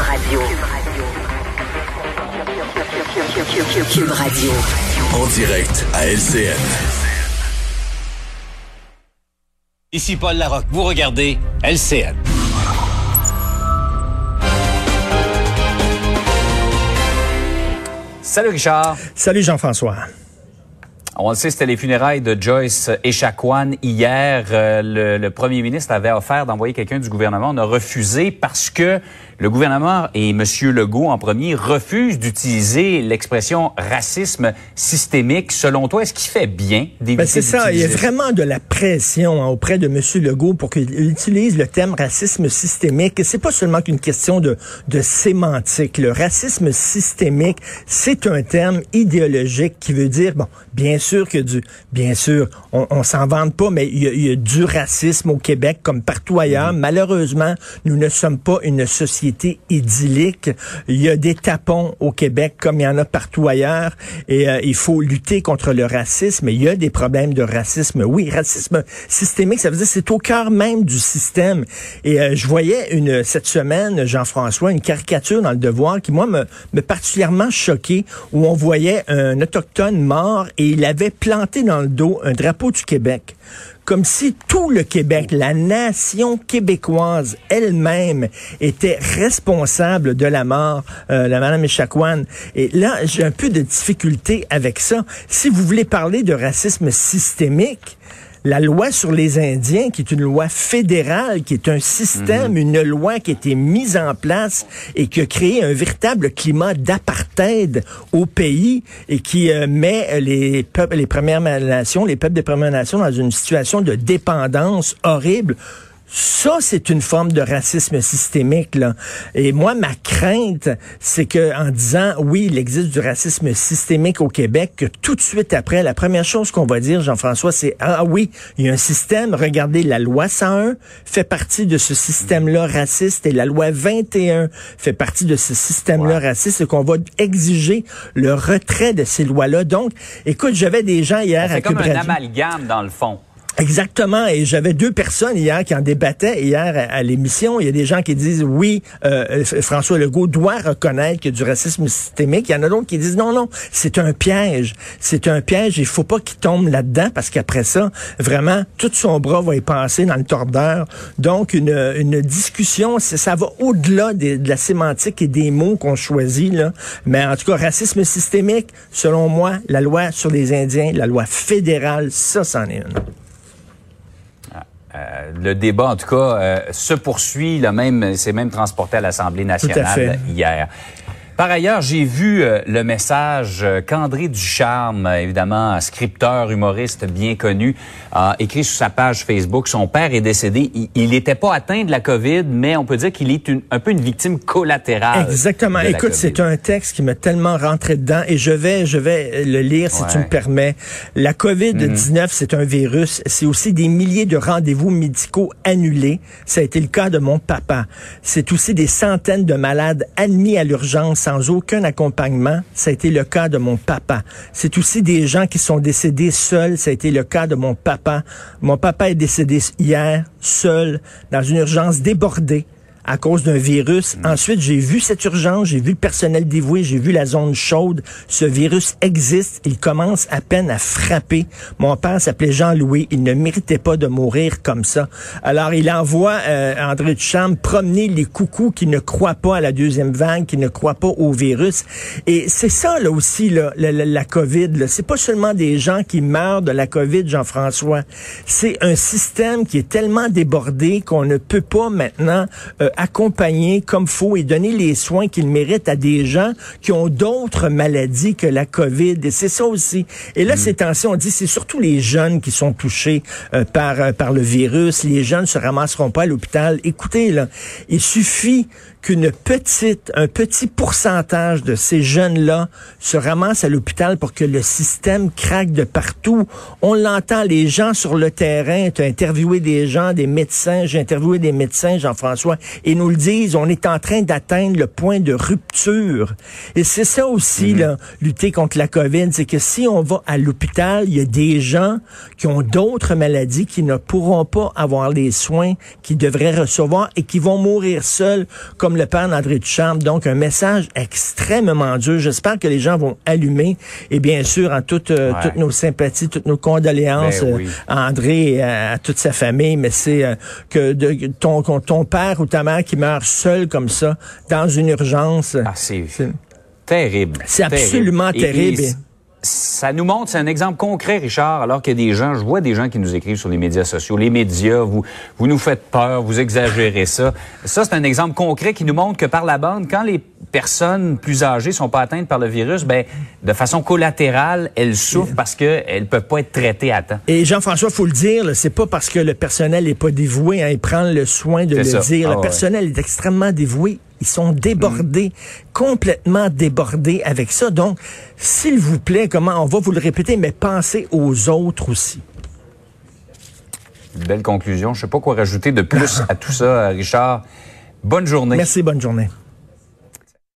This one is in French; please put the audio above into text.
Radio. Cube Radio. En direct à LCN. Ici Paul Larocque. Vous regardez LCN. Salut Richard. Salut Jean-François. On le sait, c'était les funérailles de Joyce Echaquan hier. Euh, le, le, premier ministre avait offert d'envoyer quelqu'un du gouvernement. On a refusé parce que le gouvernement et M. Legault en premier refusent d'utiliser l'expression racisme systémique. Selon toi, est-ce qu'il fait bien d'éviter ben C'est ça. Il y a vraiment de la pression hein, auprès de M. Legault pour qu'il utilise le terme racisme systémique. C'est pas seulement qu'une question de, de sémantique. Le racisme systémique, c'est un terme idéologique qui veut dire, bon, bien sûr que du, bien sûr, on, on s'en vante pas, mais il y, a, il y, a, du racisme au Québec comme partout ailleurs. Mm-hmm. Malheureusement, nous ne sommes pas une société idyllique. Il y a des tapons au Québec comme il y en a partout ailleurs et euh, il faut lutter contre le racisme. Il y a des problèmes de racisme. Oui, racisme systémique, ça veut dire c'est au cœur même du système. Et euh, je voyais une cette semaine, Jean-François, une caricature dans le Devoir qui moi me, me particulièrement choqué où on voyait un autochtone mort et il avait planté dans le dos un drapeau du Québec comme si tout le Québec, la nation québécoise elle-même était responsable de la mort euh, de Mme Echaquan. Et là, j'ai un peu de difficulté avec ça. Si vous voulez parler de racisme systémique, la loi sur les Indiens, qui est une loi fédérale, qui est un système, mhm. une loi qui a été mise en place et qui a créé un véritable climat d'apartheid au pays et qui euh, met les peuples, les Premières Nations, les peuples des Premières Nations dans une situation de dépendance horrible. Ça, c'est une forme de racisme systémique. Là. Et moi, ma crainte, c'est que en disant oui, il existe du racisme systémique au Québec, que tout de suite après, la première chose qu'on va dire, Jean-François, c'est ah oui, il y a un système. Regardez, la loi 101 fait partie de ce système-là raciste et la loi 21 fait partie de ce système-là raciste et qu'on va exiger le retrait de ces lois-là. Donc, écoute, j'avais des gens hier C'est comme un amalgame dans le fond. Exactement. Et j'avais deux personnes hier qui en débattaient hier à, l'émission. Il y a des gens qui disent oui, euh, François Legault doit reconnaître qu'il y a du racisme systémique. Il y en a d'autres qui disent non, non, c'est un piège. C'est un piège. Il faut pas qu'il tombe là-dedans parce qu'après ça, vraiment, tout son bras va y passer dans le tordeur. Donc, une, une discussion, ça va au-delà de la sémantique et des mots qu'on choisit. Là. Mais en tout cas, racisme systémique, selon moi, la loi sur les Indiens, la loi fédérale, ça, c'en est une. Euh, le débat, en tout cas, euh, se poursuit. Le même, c'est même transporté à l'Assemblée nationale hier. Par ailleurs, j'ai vu euh, le message qu'André Ducharme, évidemment, scripteur, humoriste bien connu, a écrit sur sa page Facebook. Son père est décédé. Il n'était pas atteint de la COVID, mais on peut dire qu'il est un peu une victime collatérale. Exactement. Écoute, c'est un texte qui m'a tellement rentré dedans et je vais, je vais le lire si tu me permets. La COVID-19, mhm. c'est un virus. C'est aussi des milliers de rendez-vous médicaux annulés. Ça a été le cas de mon papa. C'est aussi des centaines de malades admis à l'urgence sans aucun accompagnement. Ça a été le cas de mon papa. C'est aussi des gens qui sont décédés seuls. Ça a été le cas de mon papa. Mon papa est décédé hier, seul, dans une urgence débordée à cause d'un virus. Mm. Ensuite, j'ai vu cette urgence, j'ai vu le personnel dévoué, j'ai vu la zone chaude. Ce virus existe, il commence à peine à frapper. Mon père s'appelait Jean-Louis, il ne méritait pas de mourir comme ça. Alors, il envoie euh, André Duchamp promener les coucous qui ne croient pas à la deuxième vague, qui ne croient pas au virus. Et c'est ça, là aussi, là, la, la, la COVID. C'est pas seulement des gens qui meurent de la COVID, Jean-François. C'est un système qui est tellement débordé qu'on ne peut pas maintenant euh, accompagner comme faut et donner les soins qu'ils méritent à des gens qui ont d'autres maladies que la COVID. Et c'est ça aussi. Et là, mm. ces temps-ci, on dit c'est surtout les jeunes qui sont touchés euh, par, euh, par le virus. Les jeunes se ramasseront pas à l'hôpital. Écoutez, là, il suffit qu'une petite, un petit pourcentage de ces jeunes-là se ramassent à l'hôpital pour que le système craque de partout. On l'entend, les gens sur le terrain, tu as interviewé des gens, des médecins, j'ai interviewé des médecins, Jean-François, et nous le disent, on est en train d'atteindre le point de rupture. Et c'est ça aussi, mhm. là, lutter contre la COVID, c'est que si on va à l'hôpital, il y a des gens qui ont d'autres maladies qui ne pourront pas avoir les soins qu'ils devraient recevoir et qui vont mourir seuls, comme le père d'André Duchamp. Donc, un message extrêmement dur. J'espère que les gens vont allumer. Et bien sûr, en toute, euh, toutes nos sympathies, toutes nos condoléances ben euh, à André et à, toute sa famille. Mais c'est euh, que de, ton, ton père ou ta mère qui meurt seul comme ça, dans une urgence. Ah, c'est terrible. C'est absolument terrible ça nous montre, c'est un exemple concret, Richard, alors qu'il y a des gens, je vois des gens qui nous écrivent sur les médias sociaux, les médias, vous, vous nous faites peur, vous exagérez ça. Ça, c'est un exemple concret qui nous montre que par la bande, quand les personnes plus âgées sont pas atteintes par le virus, ben, de façon collatérale, elles souffrent parce qu'elles peuvent pas être traitées à temps. Et Jean-François, faut le dire, c'est pas parce que le personnel est pas dévoué, hein, il prend le soin de le dire. le ah personnel est extrêmement dévoué ils sont débordés, complètement débordés avec ça. Donc, s'il vous plaît, comment on va vous le répéter, mais pensez aux autres aussi. belle conclusion. Je sais pas quoi rajouter de plus à tout ça, Richard. Bonne journée. Merci, bonne journée.